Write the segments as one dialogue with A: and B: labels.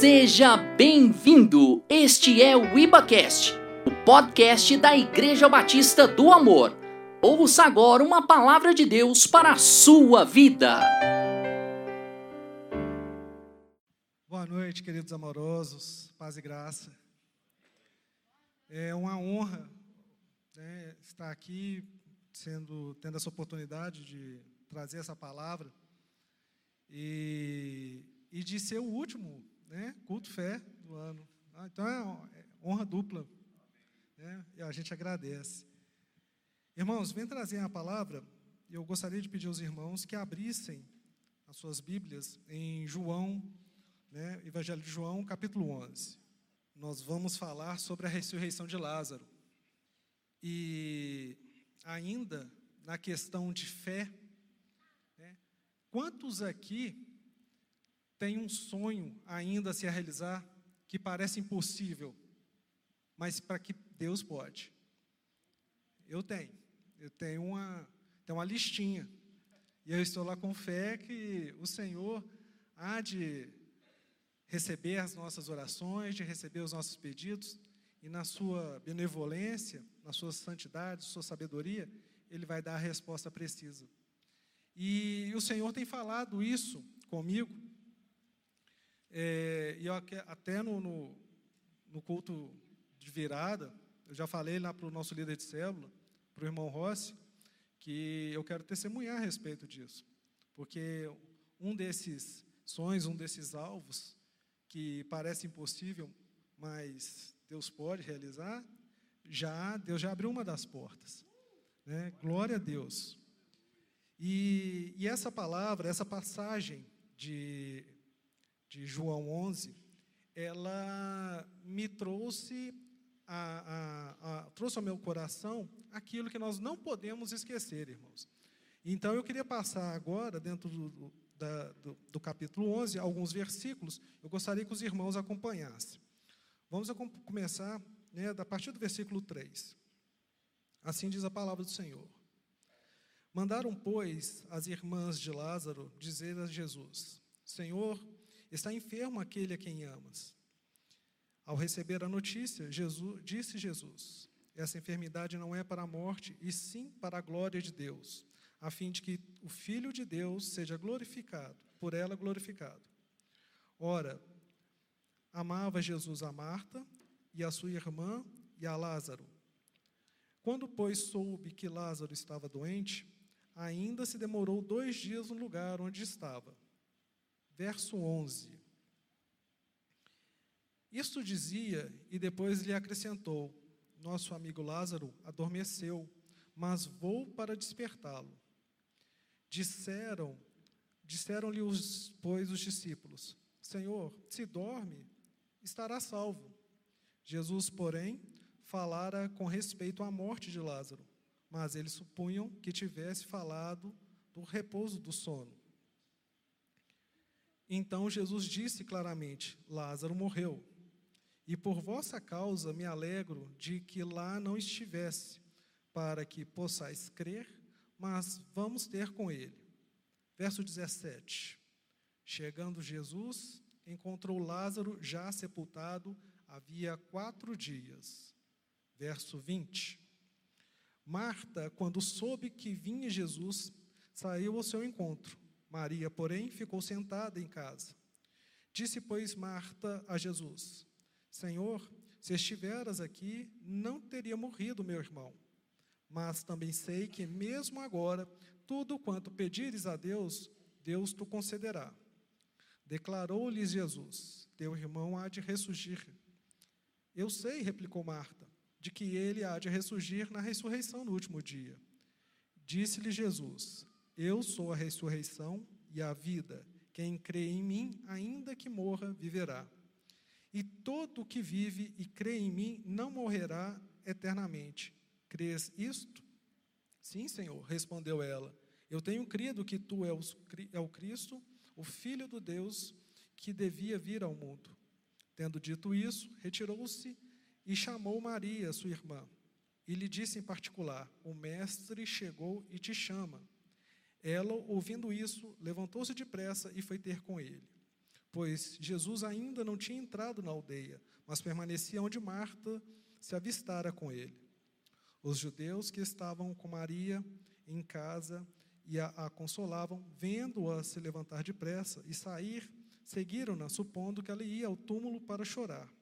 A: Seja bem-vindo! Este é o IbaCast, o podcast da Igreja Batista do Amor. Ouça agora uma palavra de Deus para a sua vida.
B: Boa noite, queridos amorosos, paz e graça. É uma honra né, estar aqui, sendo, tendo essa oportunidade de trazer essa palavra e, e de ser o último né, culto fé do ano. Ah, então é honra dupla. Né, e a gente agradece. Irmãos, vem trazer a palavra. Eu gostaria de pedir aos irmãos que abrissem as suas Bíblias em João, né, Evangelho de João, capítulo 11. Nós vamos falar sobre a ressurreição de Lázaro. E ainda na questão de fé, né, quantos aqui tem um sonho ainda a se realizar que parece impossível, mas para que Deus pode. Eu tenho. Eu tenho uma, tenho uma listinha. E eu estou lá com fé que o Senhor há de receber as nossas orações, de receber os nossos pedidos, e na sua benevolência, na sua santidade, sua sabedoria, Ele vai dar a resposta precisa. E o Senhor tem falado isso comigo é, e eu, até no, no, no, culto de virada, eu já falei lá para o nosso líder de célula, para o irmão Rossi, que eu quero testemunhar a respeito disso. Porque um desses sonhos, um desses alvos, que parece impossível, mas Deus pode realizar, já Deus já abriu uma das portas. Né? Glória a Deus. E, e essa palavra, essa passagem de de João 11, ela me trouxe, a, a, a, trouxe ao meu coração aquilo que nós não podemos esquecer, irmãos. Então, eu queria passar agora, dentro do, da, do, do capítulo 11, alguns versículos, eu gostaria que os irmãos acompanhassem. Vamos começar né, a partir do versículo 3. Assim diz a palavra do Senhor. Mandaram, pois, as irmãs de Lázaro dizer a Jesus: Senhor, Está enfermo aquele a quem amas. Ao receber a notícia, Jesus, disse Jesus: Essa enfermidade não é para a morte, e sim para a glória de Deus, a fim de que o Filho de Deus seja glorificado, por ela glorificado. Ora, amava Jesus a Marta e a sua irmã e a Lázaro. Quando, pois, soube que Lázaro estava doente, ainda se demorou dois dias no lugar onde estava verso 11. Isto dizia e depois lhe acrescentou: Nosso amigo Lázaro adormeceu, mas vou para despertá-lo. Disseram, disseram-lhe os, pois os discípulos: Senhor, se dorme, estará salvo. Jesus, porém, falara com respeito à morte de Lázaro, mas eles supunham que tivesse falado do repouso do sono. Então Jesus disse claramente: Lázaro morreu. E por vossa causa me alegro de que lá não estivesse, para que possais crer, mas vamos ter com ele. Verso 17. Chegando Jesus, encontrou Lázaro já sepultado havia quatro dias. Verso 20. Marta, quando soube que vinha Jesus, saiu ao seu encontro Maria, porém, ficou sentada em casa. Disse, pois, Marta a Jesus: Senhor, se estiveras aqui, não teria morrido meu irmão. Mas também sei que, mesmo agora, tudo quanto pedires a Deus, Deus te concederá. Declarou-lhes Jesus: Teu irmão há de ressurgir. Eu sei, replicou Marta, de que ele há de ressurgir na ressurreição no último dia. Disse-lhe Jesus: eu sou a ressurreição e a vida. Quem crê em mim, ainda que morra, viverá. E todo o que vive e crê em mim não morrerá eternamente. Crês isto? Sim, Senhor, respondeu ela. Eu tenho crido que tu é o Cristo, o Filho do Deus, que devia vir ao mundo. Tendo dito isso, retirou-se e chamou Maria, sua irmã, e lhe disse em particular: O Mestre chegou e te chama. Ela, ouvindo isso, levantou-se depressa e foi ter com ele. pois Jesus ainda não tinha entrado na aldeia, mas permanecia onde Marta se avistara com ele. Os judeus que estavam com Maria em casa e a, a consolavam, vendo-a se levantar depressa e sair, seguiram-na, supondo que ela ia ao túmulo para chorar.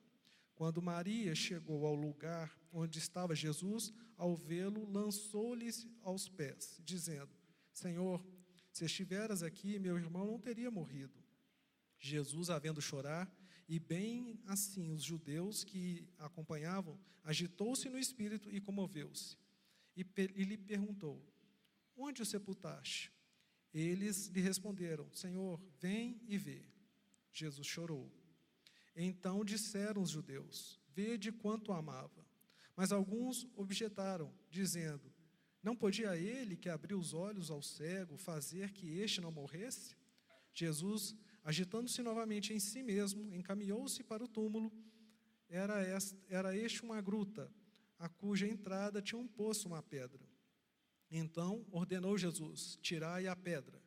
B: Quando Maria chegou ao lugar onde estava Jesus, ao vê-lo, lançou-lhe aos pés, dizendo: Senhor, se estiveras aqui, meu irmão não teria morrido. Jesus, havendo chorar, e bem assim os judeus que acompanhavam, agitou-se no espírito e comoveu-se. E, e lhe perguntou: Onde o sepultaste? Eles lhe responderam: Senhor, vem e vê. Jesus chorou. Então disseram os judeus: Vede quanto amava. Mas alguns objetaram, dizendo: Não podia ele que abriu os olhos ao cego fazer que este não morresse? Jesus, agitando-se novamente em si mesmo, encaminhou-se para o túmulo. Era, esta, era este uma gruta, a cuja entrada tinha um poço, uma pedra. Então ordenou Jesus: Tirai a pedra.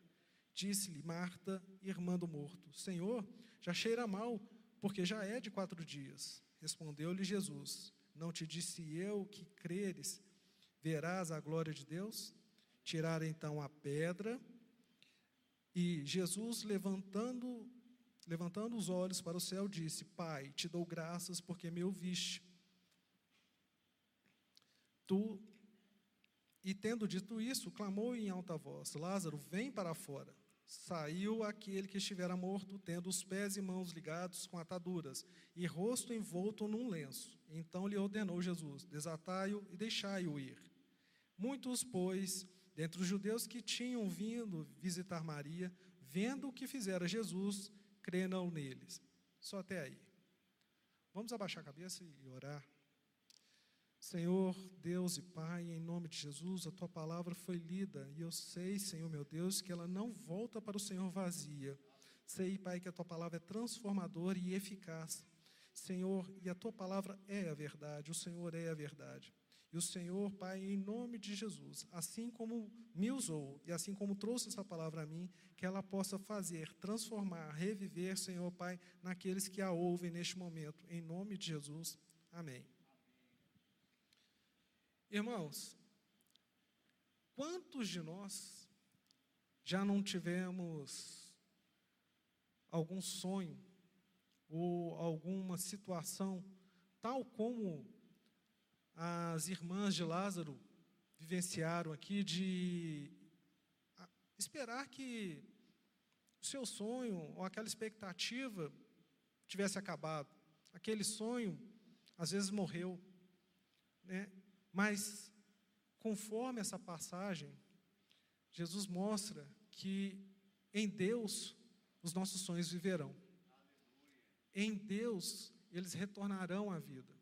B: Disse-lhe Marta, irmã do morto: Senhor, já cheira mal, porque já é de quatro dias. Respondeu-lhe Jesus: Não te disse eu que creres, verás a glória de Deus? Tiraram então a pedra, e Jesus, levantando, levantando os olhos para o céu, disse: Pai, te dou graças porque me ouviste. Tu e tendo dito isso, clamou em alta voz: Lázaro, vem para fora. Saiu aquele que estivera morto, tendo os pés e mãos ligados com ataduras, e rosto envolto num lenço. Então lhe ordenou Jesus: Desatai-o e deixai-o ir. Muitos, pois, dentre os judeus que tinham vindo visitar Maria, vendo o que fizera Jesus, creram neles. Só até aí. Vamos abaixar a cabeça e orar. Senhor, Deus e Pai, em nome de Jesus, a tua palavra foi lida e eu sei, Senhor meu Deus, que ela não volta para o Senhor vazia. Sei, Pai, que a tua palavra é transformadora e eficaz. Senhor, e a tua palavra é a verdade, o Senhor é a verdade. E o Senhor, Pai, em nome de Jesus, assim como me usou e assim como trouxe essa palavra a mim, que ela possa fazer, transformar, reviver, Senhor, Pai, naqueles que a ouvem neste momento. Em nome de Jesus. Amém. Irmãos, quantos de nós já não tivemos algum sonho ou alguma situação, tal como as irmãs de Lázaro vivenciaram aqui, de esperar que o seu sonho ou aquela expectativa tivesse acabado. Aquele sonho, às vezes, morreu. Né? Mas, conforme essa passagem, Jesus mostra que em Deus os nossos sonhos viverão. Em Deus eles retornarão à vida.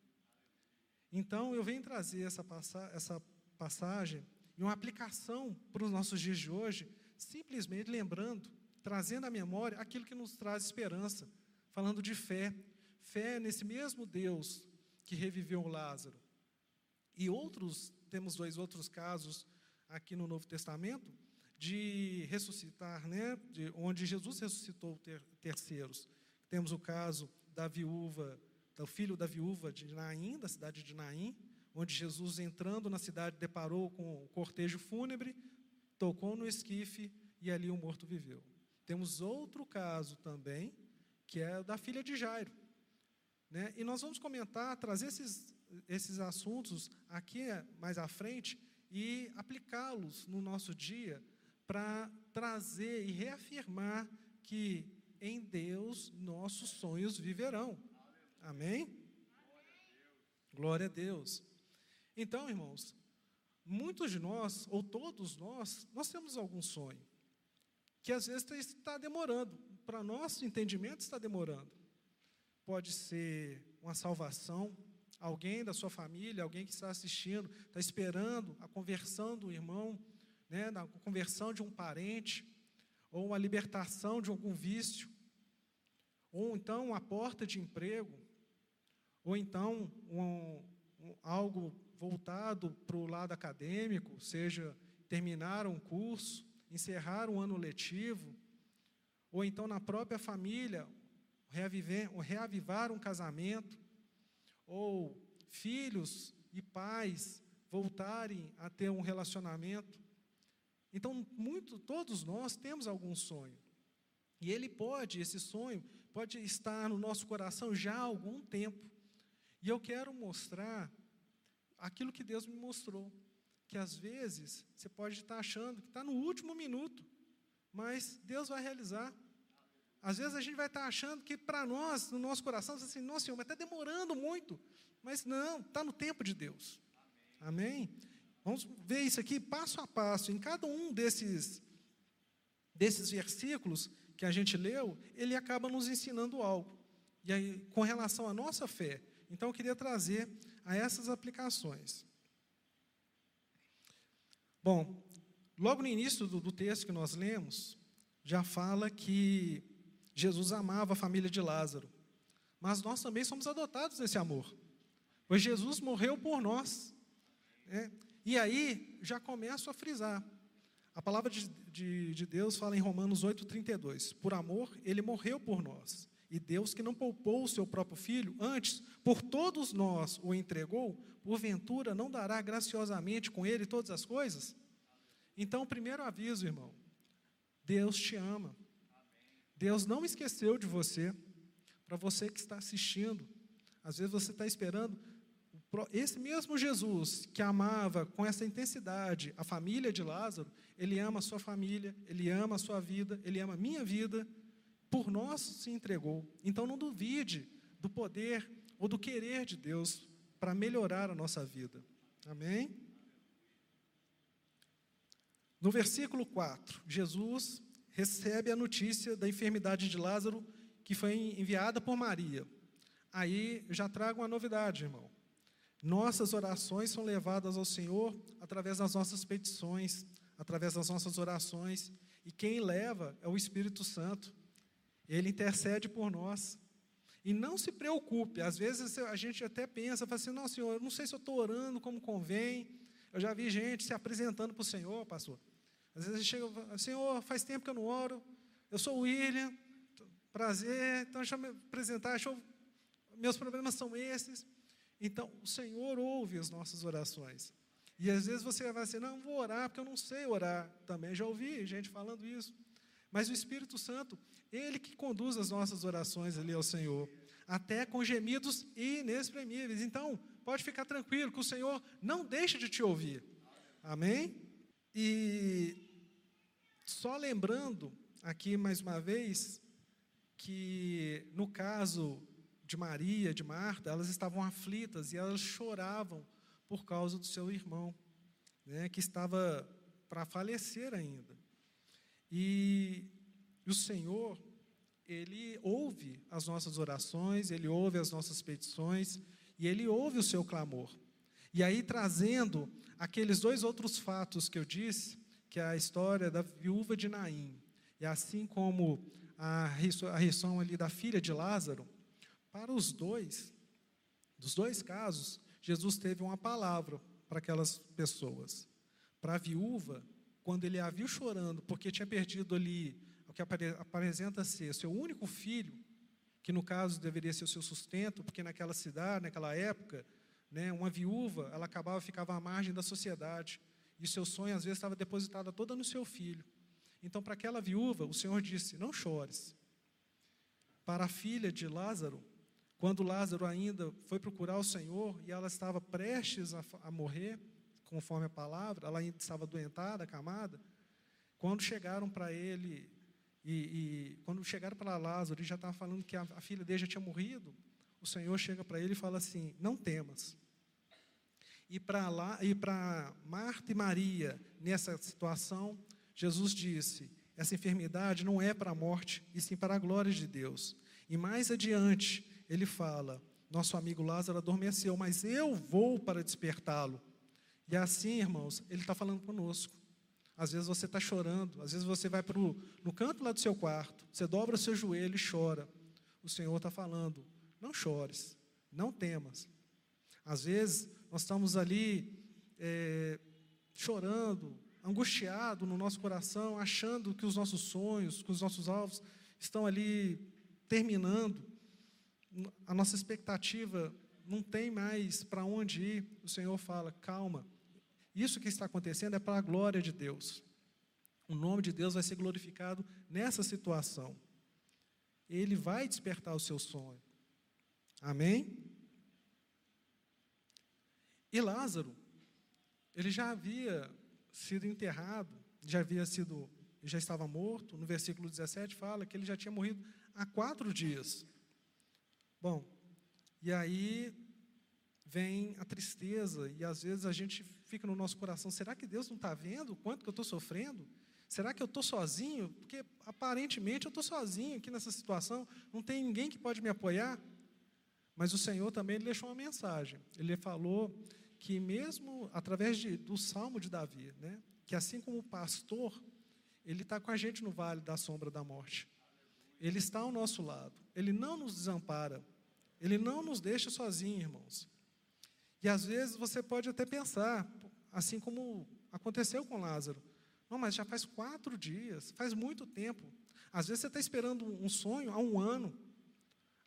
B: Então eu venho trazer essa, passa essa passagem e uma aplicação para os nossos dias de hoje, simplesmente lembrando, trazendo à memória aquilo que nos traz esperança, falando de fé. Fé nesse mesmo Deus que reviveu Lázaro, e outros, temos dois outros casos aqui no Novo Testamento, de ressuscitar, né, de, onde Jesus ressuscitou ter, terceiros. Temos o caso da viúva, do filho da viúva de Naim, da cidade de Naim, onde Jesus, entrando na cidade, deparou com o cortejo fúnebre, tocou no esquife e ali o morto viveu. Temos outro caso também, que é o da filha de Jairo. Né? E nós vamos comentar, trazer esses esses assuntos aqui mais à frente e aplicá-los no nosso dia para trazer e reafirmar que em Deus nossos sonhos viverão. Amém? Glória a Deus. Então, irmãos, muitos de nós, ou todos nós, nós temos algum sonho que às vezes está demorando. Para nosso entendimento está demorando. Pode ser uma salvação, alguém da sua família, alguém que está assistindo, está esperando a conversão do irmão, né, a conversão de um parente, ou uma libertação de algum vício, ou então a porta de emprego, ou então um, um, algo voltado para o lado acadêmico, seja terminar um curso, encerrar um ano letivo, ou então na própria família, reaviver, reavivar um casamento, ou filhos e pais voltarem a ter um relacionamento. Então, muito, todos nós temos algum sonho. E ele pode, esse sonho, pode estar no nosso coração já há algum tempo. E eu quero mostrar aquilo que Deus me mostrou. Que às vezes você pode estar achando que está no último minuto, mas Deus vai realizar. Às vezes a gente vai estar achando que para nós, no nosso coração, assim, nossa Senhor, mas está demorando muito. Mas não, está no tempo de Deus. Amém? Amém? Vamos ver isso aqui passo a passo. Em cada um desses, desses versículos que a gente leu, ele acaba nos ensinando algo. E aí, com relação à nossa fé. Então, eu queria trazer a essas aplicações. Bom, logo no início do, do texto que nós lemos, já fala que Jesus amava a família de Lázaro. Mas nós também somos adotados nesse amor. Pois Jesus morreu por nós. Né? E aí já começo a frisar. A palavra de, de, de Deus fala em Romanos 8,32: Por amor, ele morreu por nós. E Deus, que não poupou o seu próprio filho, antes, por todos nós o entregou, porventura não dará graciosamente com ele todas as coisas? Então, primeiro aviso, irmão: Deus te ama. Deus não esqueceu de você. Para você que está assistindo, às vezes você está esperando esse mesmo Jesus que amava com essa intensidade a família de Lázaro, ele ama a sua família, ele ama a sua vida, ele ama a minha vida, por nós se entregou. Então não duvide do poder ou do querer de Deus para melhorar a nossa vida. Amém? No versículo 4, Jesus recebe a notícia da enfermidade de Lázaro que foi enviada por Maria. Aí já trago uma novidade, irmão. Nossas orações são levadas ao Senhor através das nossas petições, através das nossas orações, e quem leva é o Espírito Santo. Ele intercede por nós. E não se preocupe, às vezes a gente até pensa, fala assim, não, Senhor, eu não sei se eu estou orando como convém. Eu já vi gente se apresentando para o Senhor, pastor. Às vezes chega, Senhor, faz tempo que eu não oro, eu sou o William, prazer, então deixa eu me apresentar, deixa eu, meus problemas são esses. Então, o Senhor ouve as nossas orações. E às vezes você vai dizer, não, vou orar porque eu não sei orar. Também já ouvi gente falando isso. Mas o Espírito Santo, Ele que conduz as nossas orações ali ao Senhor, até com gemidos inexprimíveis. Então, pode ficar tranquilo que o Senhor não deixa de te ouvir. Amém? E só lembrando aqui mais uma vez que no caso de Maria, de Marta, elas estavam aflitas e elas choravam por causa do seu irmão, né, que estava para falecer ainda. E o Senhor, Ele ouve as nossas orações, Ele ouve as nossas petições e Ele ouve o seu clamor. E aí, trazendo aqueles dois outros fatos que eu disse, que é a história da viúva de Naim, e assim como a ressurreição ali da filha de Lázaro, para os dois, dos dois casos, Jesus teve uma palavra para aquelas pessoas. Para a viúva, quando ele a viu chorando, porque tinha perdido ali o que apresenta ser seu único filho, que no caso deveria ser o seu sustento, porque naquela cidade, naquela época, né, uma viúva, ela acabava ficava à margem da sociedade, e seu sonho às vezes estava depositado toda no seu filho. Então, para aquela viúva, o Senhor disse: Não chores. Para a filha de Lázaro, quando Lázaro ainda foi procurar o Senhor e ela estava prestes a, a morrer, conforme a palavra, ela estava doentada, acamada. Quando chegaram para ele, e, e, quando chegaram para Lázaro, ele já estava falando que a, a filha dele já tinha morrido, o Senhor chega para ele e fala assim: Não temas. E para lá, e para Marta e Maria, nessa situação, Jesus disse: essa enfermidade não é para a morte, e sim para a glória de Deus. E mais adiante, ele fala: Nosso amigo Lázaro adormeceu, mas eu vou para despertá-lo. E assim, irmãos, ele está falando conosco. Às vezes você está chorando, às vezes você vai para o, no canto lá do seu quarto, você dobra o seu joelho e chora. O Senhor está falando: não chores, não temas. Às vezes nós estamos ali é, chorando, angustiado no nosso coração, achando que os nossos sonhos, que os nossos alvos estão ali terminando, a nossa expectativa não tem mais para onde ir, o Senhor fala: calma, isso que está acontecendo é para a glória de Deus. O nome de Deus vai ser glorificado nessa situação. Ele vai despertar o seu sonho. Amém? E Lázaro, ele já havia sido enterrado, já havia sido, já estava morto. No versículo 17 fala que ele já tinha morrido há quatro dias. Bom, e aí vem a tristeza, e às vezes a gente fica no nosso coração: será que Deus não está vendo o quanto que eu estou sofrendo? Será que eu estou sozinho? Porque aparentemente eu estou sozinho aqui nessa situação, não tem ninguém que pode me apoiar. Mas o Senhor também ele deixou uma mensagem. Ele falou que mesmo através de, do Salmo de Davi, né, que assim como o pastor, ele está com a gente no vale da sombra da morte. Ele está ao nosso lado. Ele não nos desampara. Ele não nos deixa sozinhos, irmãos. E às vezes você pode até pensar, assim como aconteceu com Lázaro. Não, mas já faz quatro dias, faz muito tempo. Às vezes você está esperando um sonho há um ano,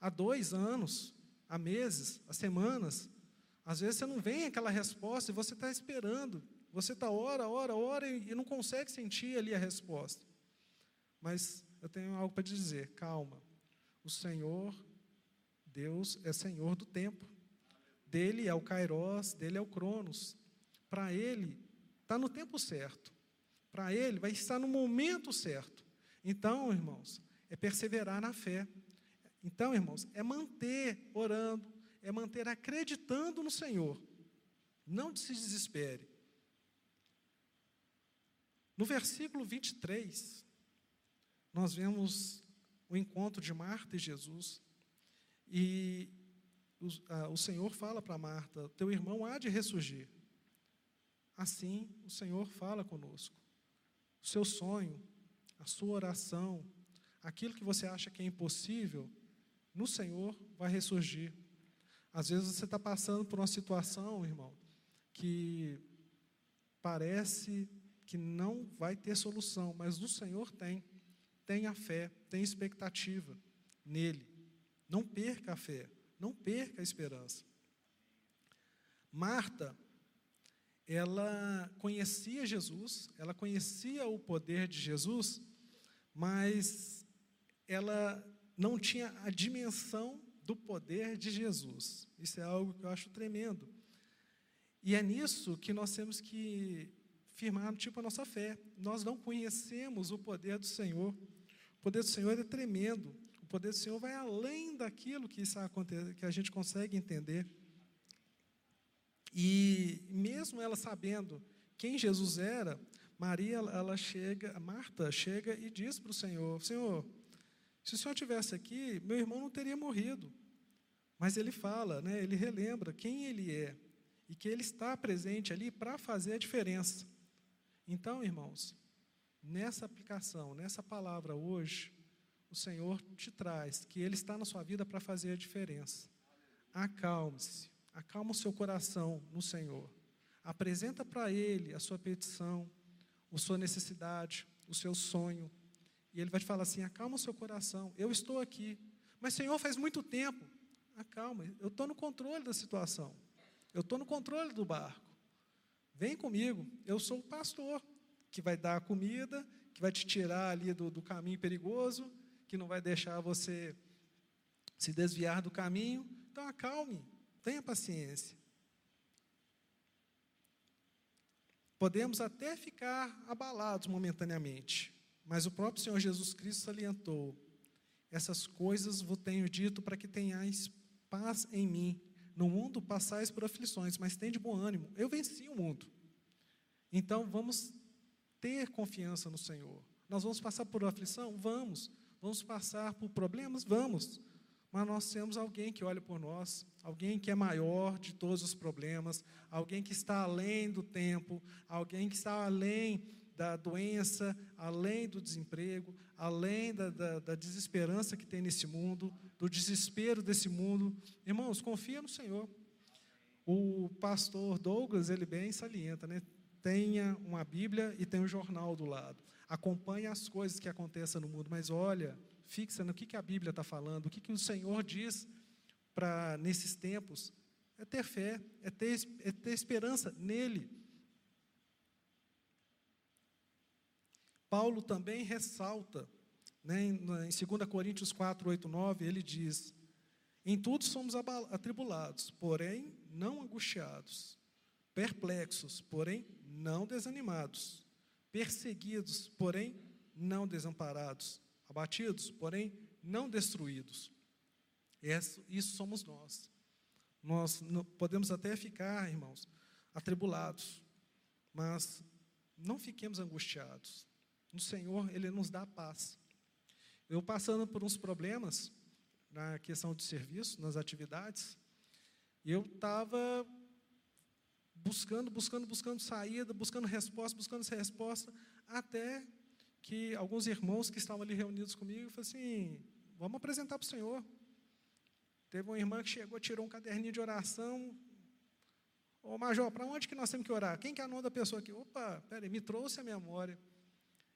B: há dois anos, há meses, há semanas. Às vezes você não vem aquela resposta e você está esperando. Você está ora, ora, ora e não consegue sentir ali a resposta. Mas eu tenho algo para dizer, calma. O Senhor, Deus, é Senhor do tempo. Dele é o Kairos, dele é o Cronos. Para Ele, está no tempo certo. Para Ele, vai estar no momento certo. Então, irmãos, é perseverar na fé. Então, irmãos, é manter orando, é manter acreditando no Senhor. Não se desespere. No versículo 23, nós vemos o encontro de Marta e Jesus. E o, a, o Senhor fala para Marta: Teu irmão há de ressurgir. Assim, o Senhor fala conosco. O seu sonho, a sua oração, aquilo que você acha que é impossível, no Senhor vai ressurgir. Às vezes você está passando por uma situação, irmão, que parece que não vai ter solução, mas no Senhor tem. Tenha fé, tenha expectativa nele. Não perca a fé, não perca a esperança. Marta, ela conhecia Jesus, ela conhecia o poder de Jesus, mas ela não tinha a dimensão do poder de Jesus. Isso é algo que eu acho tremendo. E é nisso que nós temos que firmar tipo a nossa fé. Nós não conhecemos o poder do Senhor. O poder do Senhor é tremendo. O poder do Senhor vai além daquilo que, que a gente consegue entender. E mesmo ela sabendo quem Jesus era, Maria, ela chega, Marta chega e diz para o Senhor: Senhor, se o senhor tivesse aqui, meu irmão não teria morrido. Mas ele fala, né, ele relembra quem ele é e que ele está presente ali para fazer a diferença. Então, irmãos, nessa aplicação, nessa palavra hoje, o Senhor te traz que Ele está na sua vida para fazer a diferença. Acalme-se, acalma o seu coração no Senhor. Apresenta para Ele a sua petição, a sua necessidade, o seu sonho, e ele vai te falar assim: acalma o seu coração, eu estou aqui. Mas, Senhor, faz muito tempo. Acalma, eu estou no controle da situação. Eu estou no controle do barco. Vem comigo, eu sou o pastor que vai dar a comida, que vai te tirar ali do, do caminho perigoso, que não vai deixar você se desviar do caminho. Então, acalme, tenha paciência. Podemos até ficar abalados momentaneamente, mas o próprio Senhor Jesus Cristo salientou: essas coisas vos tenho dito para que tenhais paz em mim. No mundo passais por aflições, mas tem de bom ânimo. Eu venci o mundo. Então vamos ter confiança no Senhor. Nós vamos passar por aflição? Vamos. Vamos passar por problemas? Vamos. Mas nós temos alguém que olha por nós, alguém que é maior de todos os problemas, alguém que está além do tempo, alguém que está além da doença, além do desemprego, além da, da, da, desesperança que tem nesse mundo, do desespero desse mundo. Irmãos, confia no Senhor. O pastor Douglas, ele bem salienta, né? Tenha uma Bíblia e tenha um jornal do lado. Acompanhe as coisas que acontecem no mundo, mas olha, fixa no que, que a Bíblia está falando, o que, que o Senhor diz para nesses tempos, é ter fé, é ter, é ter esperança nele. Paulo também ressalta, né, em 2 Coríntios 4, 8, 9, ele diz: Em tudo somos atribulados, porém não angustiados, perplexos, porém não desanimados, perseguidos, porém não desamparados, abatidos, porém não destruídos. Isso somos nós. Nós podemos até ficar, irmãos, atribulados, mas não fiquemos angustiados. No Senhor, Ele nos dá paz. Eu passando por uns problemas na questão de serviço, nas atividades, eu estava buscando, buscando, buscando saída, buscando resposta, buscando essa resposta, até que alguns irmãos que estavam ali reunidos comigo falaram assim: vamos apresentar para o Senhor. Teve uma irmã que chegou, tirou um caderninho de oração. Ô Major, para onde que nós temos que orar? Quem que é o nome da pessoa aqui? Opa, peraí, me trouxe a memória.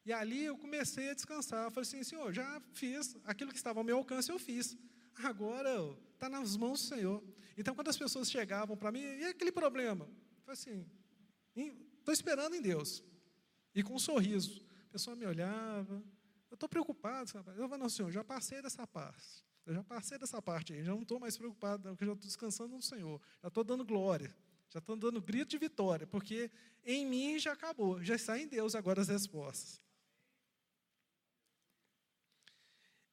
B: E ali eu comecei a descansar. Eu falei assim, Senhor, já fiz aquilo que estava ao meu alcance, eu fiz. Agora está nas mãos do Senhor. Então, quando as pessoas chegavam para mim, e aquele problema? Eu falei assim, estou esperando em Deus. E com um sorriso. A pessoa me olhava, eu estou preocupado. Eu falei, não, Senhor, já passei dessa parte. Eu já passei dessa parte aí, já não estou mais preocupado, porque já estou descansando no Senhor. Já estou dando glória. Já estou dando grito de vitória, porque em mim já acabou, já está em Deus agora as respostas.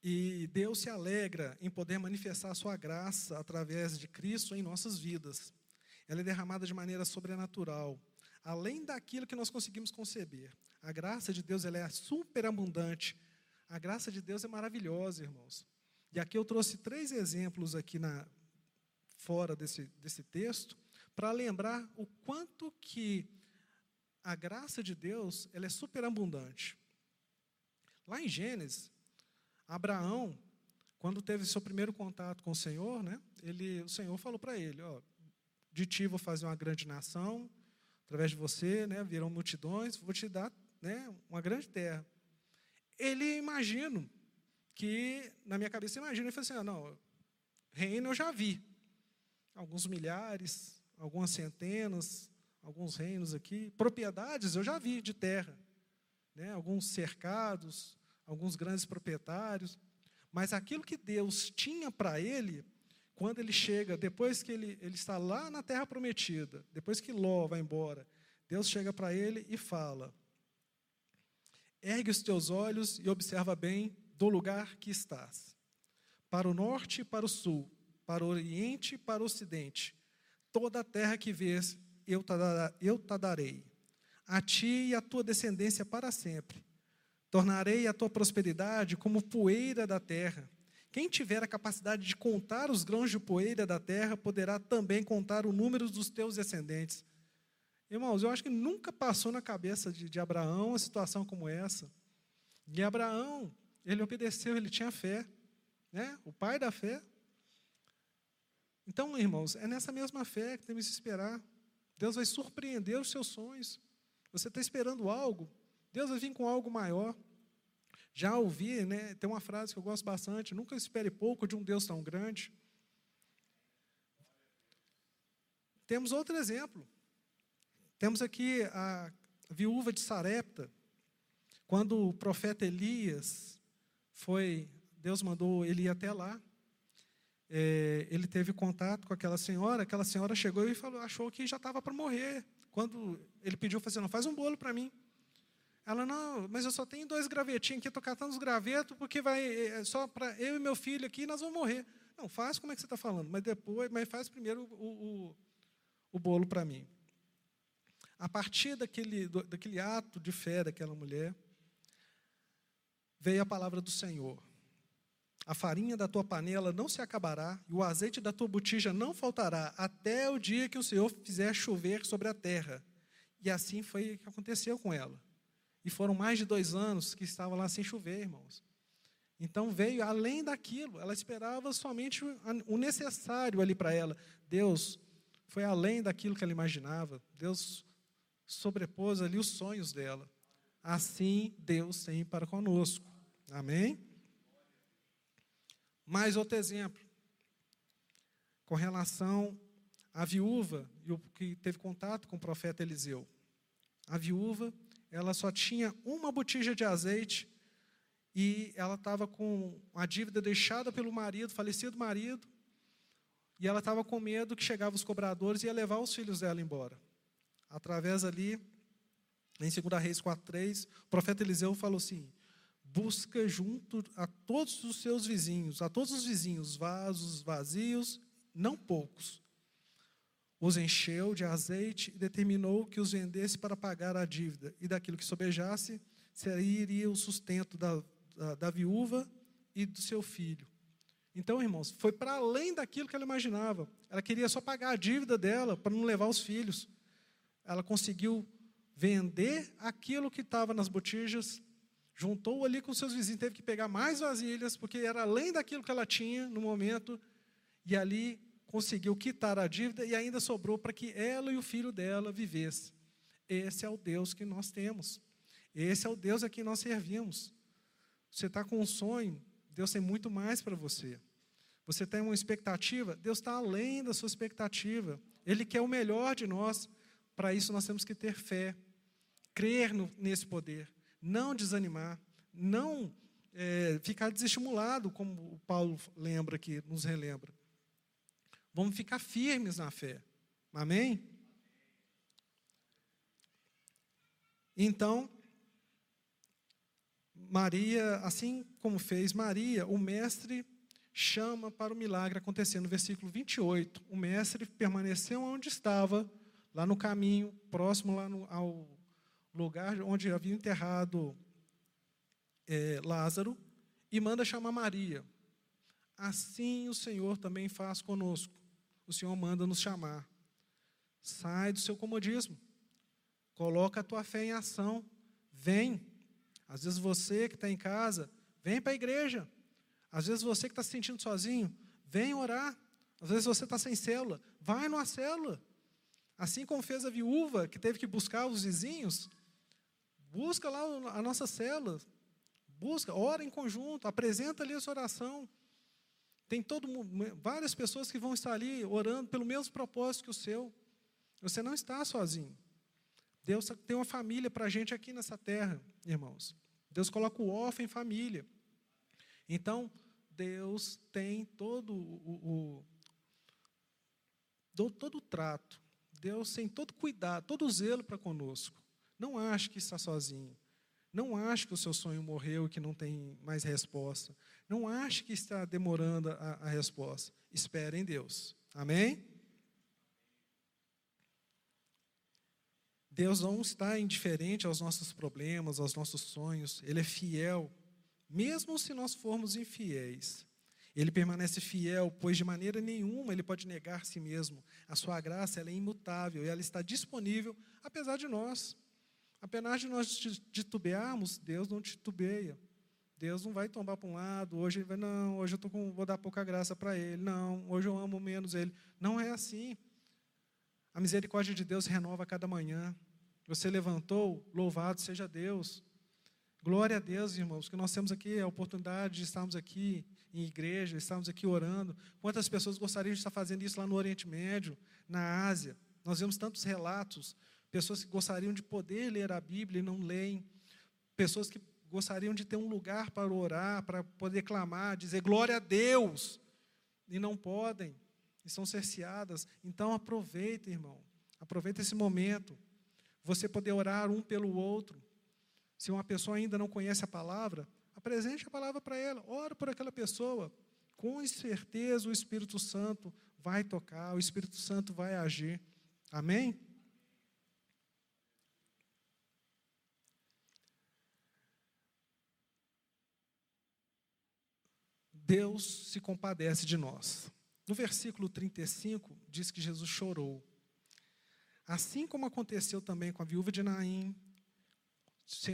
B: E Deus se alegra em poder manifestar a sua graça através de Cristo em nossas vidas. Ela é derramada de maneira sobrenatural, além daquilo que nós conseguimos conceber. A graça de Deus ela é superabundante. A graça de Deus é maravilhosa, irmãos. E aqui eu trouxe três exemplos aqui na, fora desse, desse texto, para lembrar o quanto que a graça de Deus ela é superabundante. Lá em Gênesis, Abraão, quando teve seu primeiro contato com o Senhor, né, ele, o Senhor falou para ele, ó, de ti vou fazer uma grande nação, através de você, né, virão multidões, vou te dar né, uma grande terra. Ele imagina que, na minha cabeça, imagina, ele falou assim, ah, não, reino eu já vi, alguns milhares, algumas centenas, alguns reinos aqui, propriedades eu já vi de terra, né, alguns cercados, alguns grandes proprietários, mas aquilo que Deus tinha para ele, quando ele chega, depois que ele, ele está lá na terra prometida, depois que Ló vai embora, Deus chega para ele e fala: Ergue os teus olhos e observa bem do lugar que estás. Para o norte e para o sul, para o oriente e para o ocidente, toda a terra que vês, eu te darei, a ti e a tua descendência para sempre Tornarei a tua prosperidade como poeira da terra. Quem tiver a capacidade de contar os grãos de poeira da terra, poderá também contar o número dos teus descendentes. Irmãos, eu acho que nunca passou na cabeça de, de Abraão uma situação como essa. E Abraão, ele obedeceu, ele tinha fé. Né? O pai da fé. Então, irmãos, é nessa mesma fé que temos que esperar. Deus vai surpreender os seus sonhos. Você está esperando algo, Deus vai vir com algo maior. Já ouvi, né, tem uma frase que eu gosto bastante: nunca espere pouco de um Deus tão grande. Temos outro exemplo. Temos aqui a viúva de Sarepta, quando o profeta Elias foi, Deus mandou ele ir até lá. É, ele teve contato com aquela senhora, aquela senhora chegou e falou, achou que já estava para morrer. Quando ele pediu, falou assim, não, faz um bolo para mim. Ela, não, mas eu só tenho dois gravetinhos aqui, estou catando os gravetos, porque vai é só para eu e meu filho aqui, nós vamos morrer. Não, faz como é que você está falando, mas depois, mas faz primeiro o, o, o bolo para mim. A partir daquele, daquele ato de fé daquela mulher, veio a palavra do Senhor. A farinha da tua panela não se acabará, e o azeite da tua botija não faltará, até o dia que o Senhor fizer chover sobre a terra. E assim foi o que aconteceu com ela. E foram mais de dois anos que estava lá sem chover, irmãos. Então veio além daquilo, ela esperava somente o necessário ali para ela. Deus foi além daquilo que ela imaginava. Deus sobrepôs ali os sonhos dela. Assim Deus tem para conosco. Amém? Mais outro exemplo, com relação à viúva e o que teve contato com o profeta Eliseu. A viúva, ela só tinha uma botija de azeite e ela estava com a dívida deixada pelo marido, falecido marido, e ela estava com medo que chegavam os cobradores e ia levar os filhos dela embora. Através ali, em 2 Reis 4,3, o profeta Eliseu falou assim: busca junto a todos os seus vizinhos, a todos os vizinhos, vasos vazios, não poucos. Os encheu de azeite e determinou que os vendesse para pagar a dívida, e daquilo que sobejasse, seria o sustento da, da, da viúva e do seu filho. Então, irmãos, foi para além daquilo que ela imaginava. Ela queria só pagar a dívida dela para não levar os filhos. Ela conseguiu vender aquilo que estava nas botijas, juntou ali com seus vizinhos, teve que pegar mais vasilhas, porque era além daquilo que ela tinha no momento, e ali conseguiu quitar a dívida e ainda sobrou para que ela e o filho dela vivessem. Esse é o Deus que nós temos. Esse é o Deus a quem nós servimos. Você está com um sonho, Deus tem muito mais para você. Você tem uma expectativa, Deus está além da sua expectativa. Ele quer o melhor de nós. Para isso, nós temos que ter fé, crer no, nesse poder, não desanimar, não é, ficar desestimulado, como o Paulo lembra aqui, nos relembra. Vamos ficar firmes na fé. Amém? Então, Maria, assim como fez Maria, o mestre chama para o milagre acontecer. No versículo 28, o mestre permaneceu onde estava, lá no caminho, próximo lá no, ao lugar onde havia enterrado é, Lázaro, e manda chamar Maria. Assim o Senhor também faz conosco. O Senhor manda nos chamar. Sai do seu comodismo. Coloca a tua fé em ação. Vem. Às vezes você que está em casa, vem para a igreja. Às vezes você que está se sentindo sozinho, vem orar. Às vezes você está sem célula, vai numa célula. Assim como fez a viúva que teve que buscar os vizinhos, busca lá a nossa célula, busca, ora em conjunto, apresenta ali a sua oração. Tem todo várias pessoas que vão estar ali orando pelo mesmo propósito que o seu. Você não está sozinho. Deus tem uma família para a gente aqui nessa terra, irmãos. Deus coloca o órfão em família. Então, Deus tem todo o, o, todo o trato. Deus tem todo cuidado, todo zelo para conosco. Não ache que está sozinho. Não ache que o seu sonho morreu e que não tem mais resposta. Não ache que está demorando a, a resposta. Espere em Deus. Amém? Deus não está indiferente aos nossos problemas, aos nossos sonhos. Ele é fiel, mesmo se nós formos infiéis. Ele permanece fiel, pois de maneira nenhuma ele pode negar a si mesmo. A sua graça é imutável e ela está disponível apesar de nós. Apesar de nós titubearmos, Deus não titubeia. Deus não vai tombar para um lado, hoje ele vai, não, hoje eu tô com, vou dar pouca graça para ele, não, hoje eu amo menos ele. Não é assim. A misericórdia de Deus renova a cada manhã. Você levantou, louvado seja Deus. Glória a Deus, irmãos, que nós temos aqui a oportunidade de estarmos aqui em igreja, estarmos aqui orando. Quantas pessoas gostariam de estar fazendo isso lá no Oriente Médio, na Ásia? Nós vemos tantos relatos, pessoas que gostariam de poder ler a Bíblia e não leem, pessoas que gostariam de ter um lugar para orar, para poder clamar, dizer glória a Deus, e não podem e são cerceadas. Então aproveita, irmão. Aproveita esse momento. Você poder orar um pelo outro. Se uma pessoa ainda não conhece a palavra, apresente a palavra para ela. Ora por aquela pessoa. Com certeza o Espírito Santo vai tocar, o Espírito Santo vai agir. Amém? Deus se compadece de nós. No versículo 35, diz que Jesus chorou. Assim como aconteceu também com a viúva de Naim,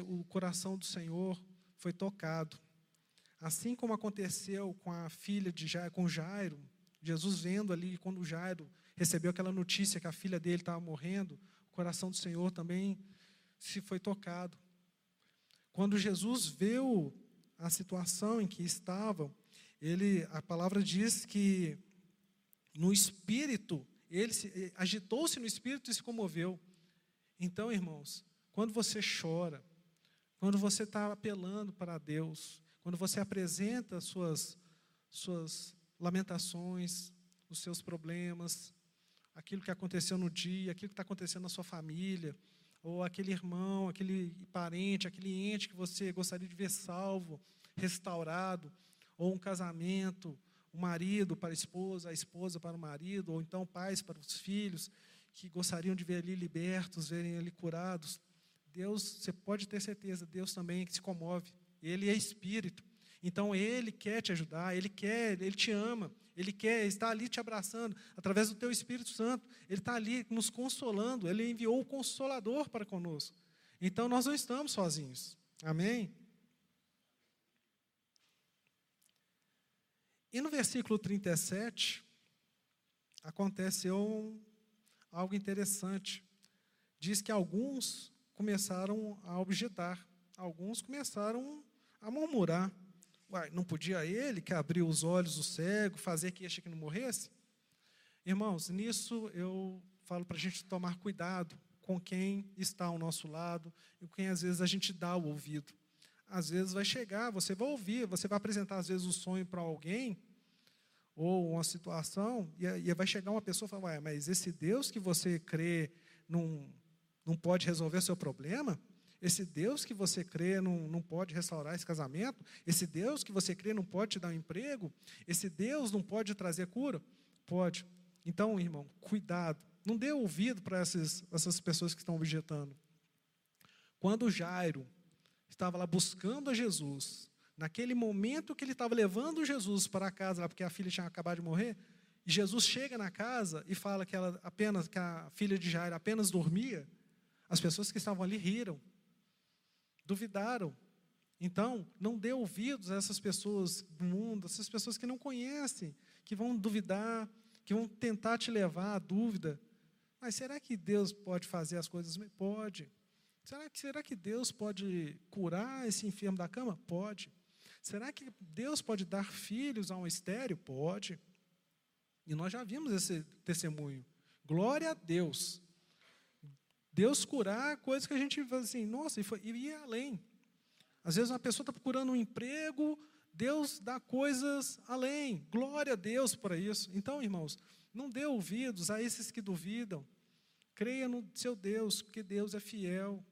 B: o coração do Senhor foi tocado. Assim como aconteceu com a filha de Jairo, com Jairo, Jesus vendo ali, quando Jairo recebeu aquela notícia que a filha dele estava morrendo, o coração do Senhor também se foi tocado. Quando Jesus viu a situação em que estavam, ele, a palavra diz que no espírito, ele agitou-se no espírito e se comoveu. Então, irmãos, quando você chora, quando você está apelando para Deus, quando você apresenta suas, suas lamentações, os seus problemas, aquilo que aconteceu no dia, aquilo que está acontecendo na sua família, ou aquele irmão, aquele parente, aquele ente que você gostaria de ver salvo, restaurado, ou um casamento, o marido para a esposa, a esposa para o marido, ou então pais para os filhos, que gostariam de ver ali libertos, verem ali curados. Deus, você pode ter certeza, Deus também se comove. Ele é espírito. Então ele quer te ajudar, ele quer, ele te ama, ele quer estar ali te abraçando através do teu Espírito Santo. Ele está ali nos consolando, ele enviou o consolador para conosco. Então nós não estamos sozinhos. Amém? E no versículo 37, aconteceu algo interessante. Diz que alguns começaram a objetar, alguns começaram a murmurar. Uai, não podia ele que abriu os olhos do cego, fazer que este que não morresse? Irmãos, nisso eu falo para a gente tomar cuidado com quem está ao nosso lado e com quem às vezes a gente dá o ouvido. Às vezes vai chegar, você vai ouvir, você vai apresentar às vezes um sonho para alguém ou uma situação, e, vai chegar uma pessoa e falar, mas esse Deus que você crê não, não pode resolver seu problema? Esse Deus que você crê não, não pode restaurar esse casamento? Esse Deus que você crê não pode te dar um emprego? Esse Deus não pode trazer cura? Pode. Então, irmão, cuidado. Não dê ouvido para essas, essas pessoas que estão objetando. Quando Jairo estava lá buscando a Jesus, naquele momento que ele estava levando Jesus para casa, porque a filha tinha acabado de morrer, e Jesus chega na casa e fala que ela apenas que a filha de Jairo apenas dormia, as pessoas que estavam ali riram, duvidaram. Então, não dê ouvidos a essas pessoas do mundo, essas pessoas que não conhecem, que vão duvidar, que vão tentar te levar à dúvida. Mas será que Deus pode fazer as coisas? Pode. Será que, será que Deus pode curar esse enfermo da cama? Pode. Será que Deus pode dar filhos a um estéreo? Pode. E nós já vimos esse testemunho. Glória a Deus. Deus curar coisas que a gente fala assim, nossa, e, foi, e ia além. Às vezes uma pessoa está procurando um emprego, Deus dá coisas além. Glória a Deus para isso. Então, irmãos, não dê ouvidos a esses que duvidam. Creia no seu Deus, porque Deus é fiel.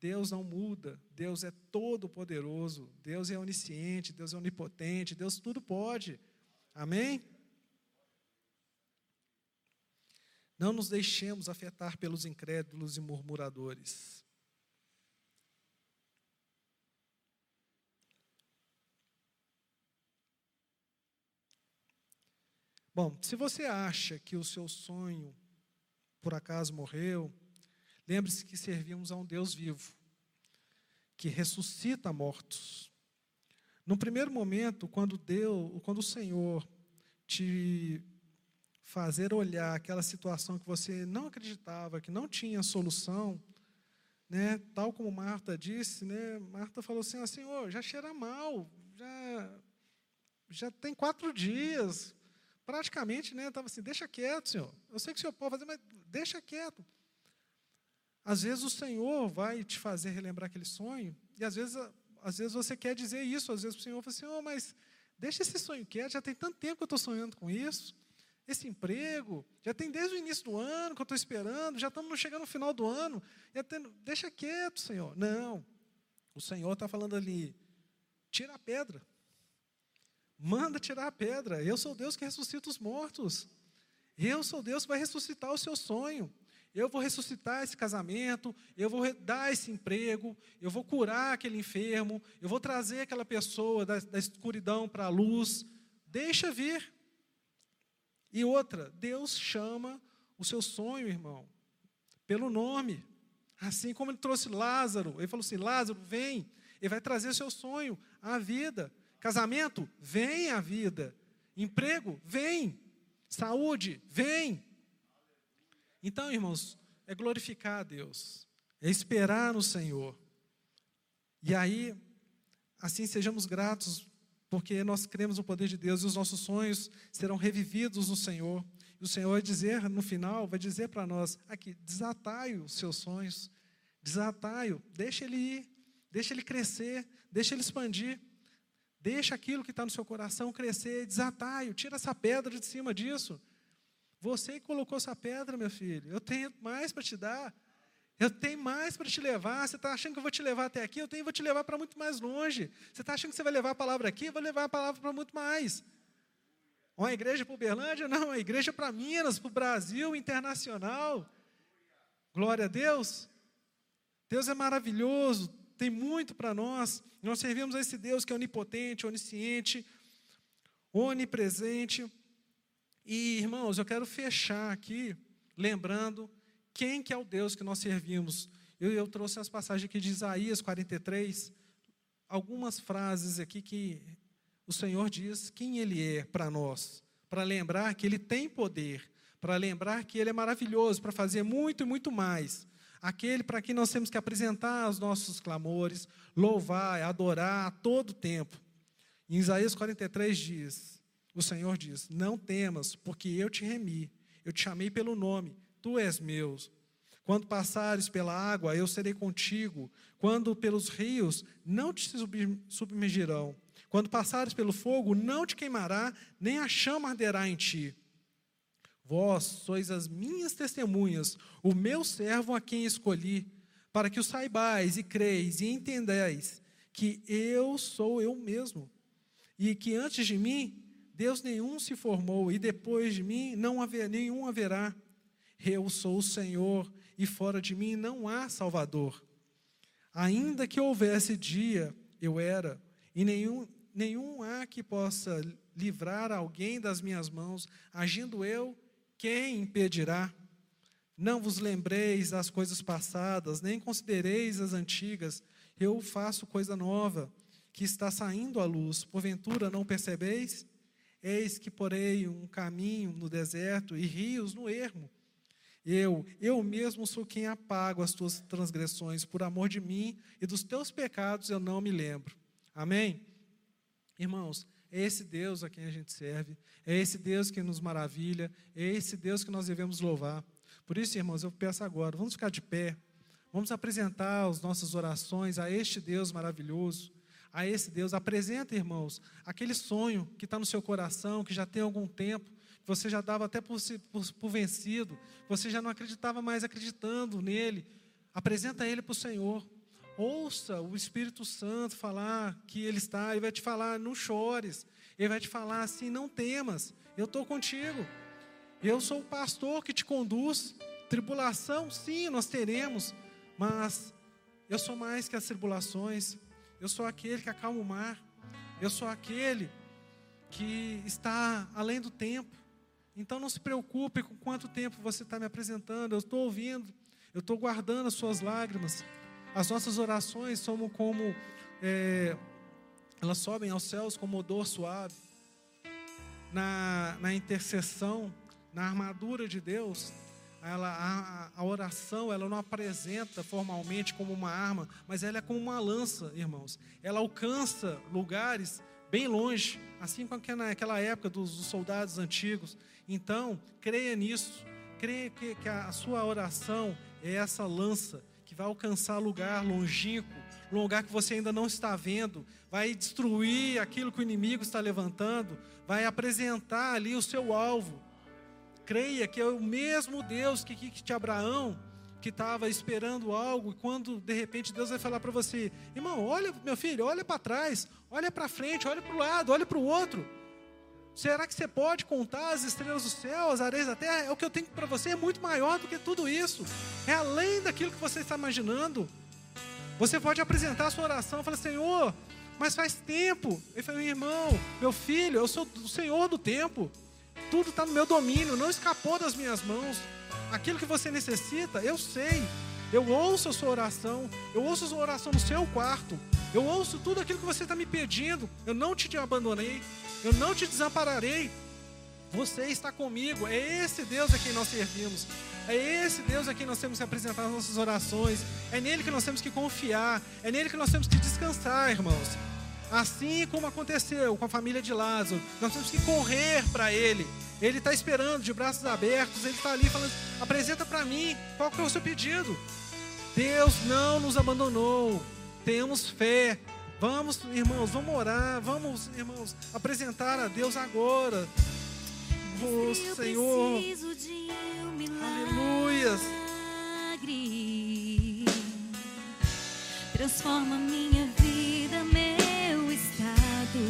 B: Deus não muda, Deus é todo poderoso, Deus é onisciente, Deus é onipotente, Deus tudo pode. Amém? Não nos deixemos afetar pelos incrédulos e murmuradores. Bom, se você acha que o seu sonho por acaso morreu, Lembre-se que servimos a um Deus vivo, que ressuscita mortos. No primeiro momento, quando Deus, quando o Senhor te fazer olhar aquela situação que você não acreditava, que não tinha solução, né? Tal como Marta disse, né? Marta falou assim: ah, Senhor, já cheira mal, já já tem quatro dias, praticamente, né? Estava assim, deixa quieto, Senhor. Eu sei que o Senhor pode fazer, mas deixa quieto. Às vezes o Senhor vai te fazer relembrar aquele sonho, e às vezes, às vezes você quer dizer isso, às vezes o Senhor fala assim, oh, mas deixa esse sonho quieto, já tem tanto tempo que eu estou sonhando com isso, esse emprego, já tem desde o início do ano que eu estou esperando, já estamos chegando no final do ano, tendo, deixa quieto, Senhor. Não, o Senhor está falando ali, tira a pedra, manda tirar a pedra, eu sou Deus que ressuscita os mortos, eu sou Deus que vai ressuscitar o seu sonho. Eu vou ressuscitar esse casamento, eu vou dar esse emprego, eu vou curar aquele enfermo, eu vou trazer aquela pessoa da, da escuridão para a luz. Deixa vir. E outra, Deus chama o seu sonho, irmão, pelo nome. Assim como ele trouxe Lázaro, ele falou assim: Lázaro, vem, ele vai trazer o seu sonho à vida. Casamento, vem à vida. Emprego, vem. Saúde, vem. Então, irmãos, é glorificar a Deus, é esperar no Senhor. E aí, assim sejamos gratos porque nós cremos no poder de Deus e os nossos sonhos serão revividos no Senhor. E o Senhor vai dizer no final, vai dizer para nós: aqui, desatai os seus sonhos, desatai-o, deixa ele ir, deixa ele crescer, deixa ele expandir. Deixa aquilo que está no seu coração crescer, desatai-o, tira essa pedra de cima disso. Você colocou essa pedra, meu filho, eu tenho mais para te dar. Eu tenho mais para te levar. Você está achando que eu vou te levar até aqui? Eu tenho, vou te levar para muito mais longe. Você está achando que você vai levar a palavra aqui? Eu vou levar a palavra para muito mais. Uma igreja para Uberlândia? Não, uma igreja para Minas, para o Brasil, internacional. Glória a Deus. Deus é maravilhoso, tem muito para nós. Nós servimos a esse Deus que é onipotente, onisciente, onipresente. E, irmãos, eu quero fechar aqui lembrando quem que é o Deus que nós servimos. Eu, eu trouxe as passagens aqui de Isaías 43, algumas frases aqui que o Senhor diz quem Ele é para nós, para lembrar que Ele tem poder, para lembrar que Ele é maravilhoso, para fazer muito e muito mais. Aquele para quem nós temos que apresentar os nossos clamores, louvar, adorar a todo tempo. Em Isaías 43 diz: o Senhor diz: Não temas, porque eu te remi, eu te chamei pelo nome, tu és meu. Quando passares pela água, eu serei contigo. Quando pelos rios, não te submergirão. Quando passares pelo fogo, não te queimará, nem a chama arderá em ti. Vós sois as minhas testemunhas, o meu servo a quem escolhi, para que o saibais e creis e entendais que eu sou eu mesmo, e que antes de mim Deus nenhum se formou, e depois de mim não haver, nenhum haverá. Eu sou o Senhor, e fora de mim não há Salvador. Ainda que houvesse dia, eu era, e nenhum, nenhum há que possa livrar alguém das minhas mãos, agindo eu, quem impedirá? Não vos lembreis das coisas passadas, nem considereis as antigas. Eu faço coisa nova, que está saindo à luz. Porventura não percebeis? Eis que porei um caminho no deserto e rios no ermo. Eu, eu mesmo sou quem apago as tuas transgressões, por amor de mim e dos teus pecados eu não me lembro. Amém? Irmãos, é esse Deus a quem a gente serve, é esse Deus que nos maravilha, é esse Deus que nós devemos louvar. Por isso, irmãos, eu peço agora, vamos ficar de pé, vamos apresentar as nossas orações a este Deus maravilhoso, a esse Deus. Apresenta, irmãos, aquele sonho que está no seu coração, que já tem algum tempo, você já dava até por, por, por vencido, você já não acreditava mais acreditando nele. Apresenta ele para o Senhor. Ouça o Espírito Santo falar que Ele está, Ele vai te falar, não chores. Ele vai te falar assim, não temas, eu estou contigo. Eu sou o pastor que te conduz. Tribulação, sim, nós teremos, mas eu sou mais que as tribulações. Eu sou aquele que acalma o mar. Eu sou aquele que está além do tempo. Então não se preocupe com quanto tempo você está me apresentando. Eu estou ouvindo, eu estou guardando as suas lágrimas. As nossas orações são como é, elas sobem aos céus como odor suave. Na, na intercessão, na armadura de Deus, ela, a, a, oração ela não apresenta formalmente como uma arma, mas ela é como uma lança, irmãos. Ela alcança lugares bem longe, assim como naquela época dos, dos soldados antigos. Então, creia nisso. Creia que, que a, sua oração é essa lança que vai alcançar lugar longínquo, lugar que você ainda não está vendo, vai destruir aquilo que o inimigo está levantando, vai apresentar ali o seu alvo. Creia que é o mesmo Deus que, que, que Abraão, que estava esperando algo, e quando de repente Deus vai falar para você: irmão, olha, meu filho, olha para trás, olha para frente, olha para o lado, olha para o outro. Será que você pode contar as estrelas do céu, as areias da terra? É o que eu tenho para você é muito maior do que tudo isso. É além daquilo que você está imaginando. Você pode apresentar a sua oração e falar, Senhor, mas faz tempo. Ele falou, irmão, meu filho, eu sou o Senhor do tempo. Tudo está no meu domínio, não escapou das minhas mãos. Aquilo que você necessita, eu sei. Eu ouço a sua oração, eu ouço a sua oração no seu quarto, eu ouço tudo aquilo que você está me pedindo. Eu não te abandonei, eu não te desampararei. Você está comigo. É esse Deus a quem nós servimos. É esse Deus a quem nós temos que apresentar as nossas orações. É nele que nós temos que confiar. É nele que nós temos que descansar, irmãos. Assim como aconteceu com a família de Lázaro, nós temos que correr para Ele. Ele está esperando de braços abertos, Ele está ali falando: apresenta para mim qual que é o seu pedido. Deus não nos abandonou, temos fé. Vamos, irmãos, vamos orar, vamos, irmãos, apresentar a Deus agora. Oh, Senhor. Aleluia.
C: Transforma minha vida, meu estado.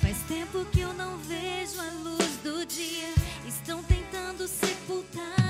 C: Faz tempo que eu não vejo a luz do dia. Estão tentando sepultar